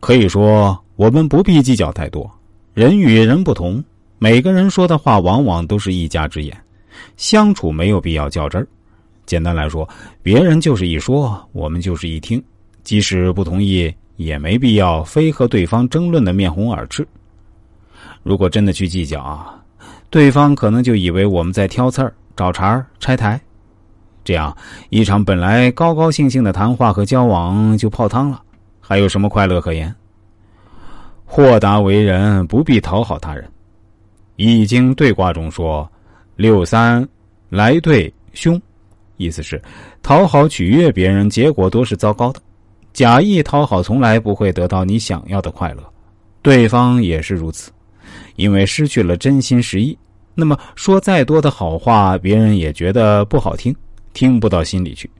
可以说，我们不必计较太多。人与人不同，每个人说的话往往都是一家之言，相处没有必要较真儿。简单来说，别人就是一说，我们就是一听，即使不同意，也没必要非和对方争论的面红耳赤。如果真的去计较啊，对方可能就以为我们在挑刺儿、找茬儿、拆台，这样一场本来高高兴兴的谈话和交往就泡汤了，还有什么快乐可言？豁达为人，不必讨好他人。《易经》对卦中说：“六三来对凶”，意思是讨好取悦别人，结果都是糟糕的。假意讨好，从来不会得到你想要的快乐，对方也是如此，因为失去了真心实意。那么说再多的好话，别人也觉得不好听，听不到心里去。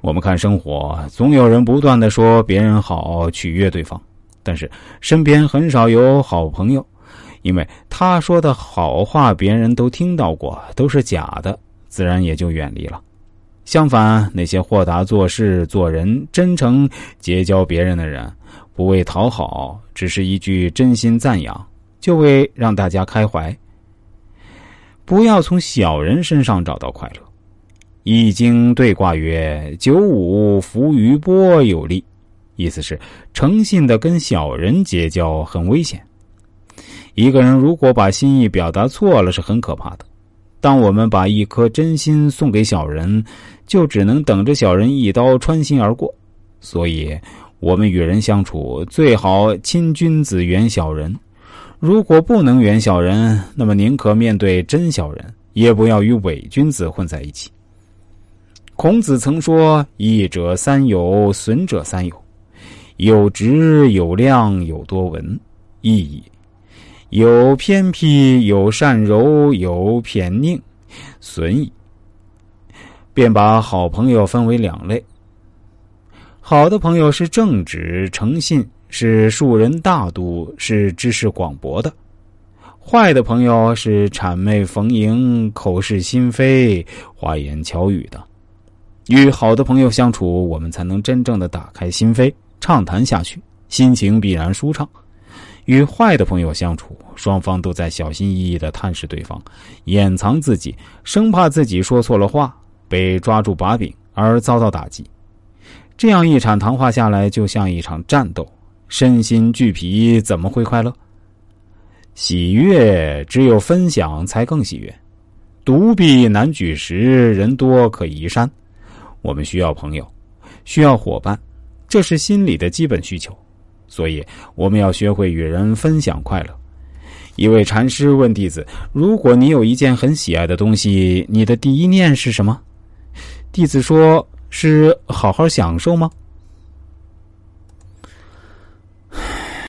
我们看生活，总有人不断的说别人好，取悦对方。但是身边很少有好朋友，因为他说的好话别人都听到过，都是假的，自然也就远离了。相反，那些豁达做事、做人、真诚结交别人的人，不为讨好，只是一句真心赞扬，就为让大家开怀。不要从小人身上找到快乐。易经对卦曰：“九五浮于波，有利。”意思是诚信的跟小人结交很危险。一个人如果把心意表达错了，是很可怕的。当我们把一颗真心送给小人，就只能等着小人一刀穿心而过。所以，我们与人相处最好亲君子远小人。如果不能远小人，那么宁可面对真小人，也不要与伪君子混在一起。孔子曾说：“益者三友，损者三友。”有直有量有多闻，意义有偏僻有善柔有偏佞，损矣。便把好朋友分为两类：好的朋友是正直诚信，是树人大度，是知识广博的；坏的朋友是谄媚逢迎，口是心非，花言巧语的。与好的朋友相处，我们才能真正的打开心扉。畅谈下去，心情必然舒畅。与坏的朋友相处，双方都在小心翼翼的探视对方，掩藏自己，生怕自己说错了话，被抓住把柄而遭到打击。这样一场谈话下来，就像一场战斗，身心俱疲，怎么会快乐？喜悦只有分享才更喜悦。独臂难举石，人多可移山。我们需要朋友，需要伙伴。这是心理的基本需求，所以我们要学会与人分享快乐。一位禅师问弟子：“如果你有一件很喜爱的东西，你的第一念是什么？”弟子说：“是好好享受吗？”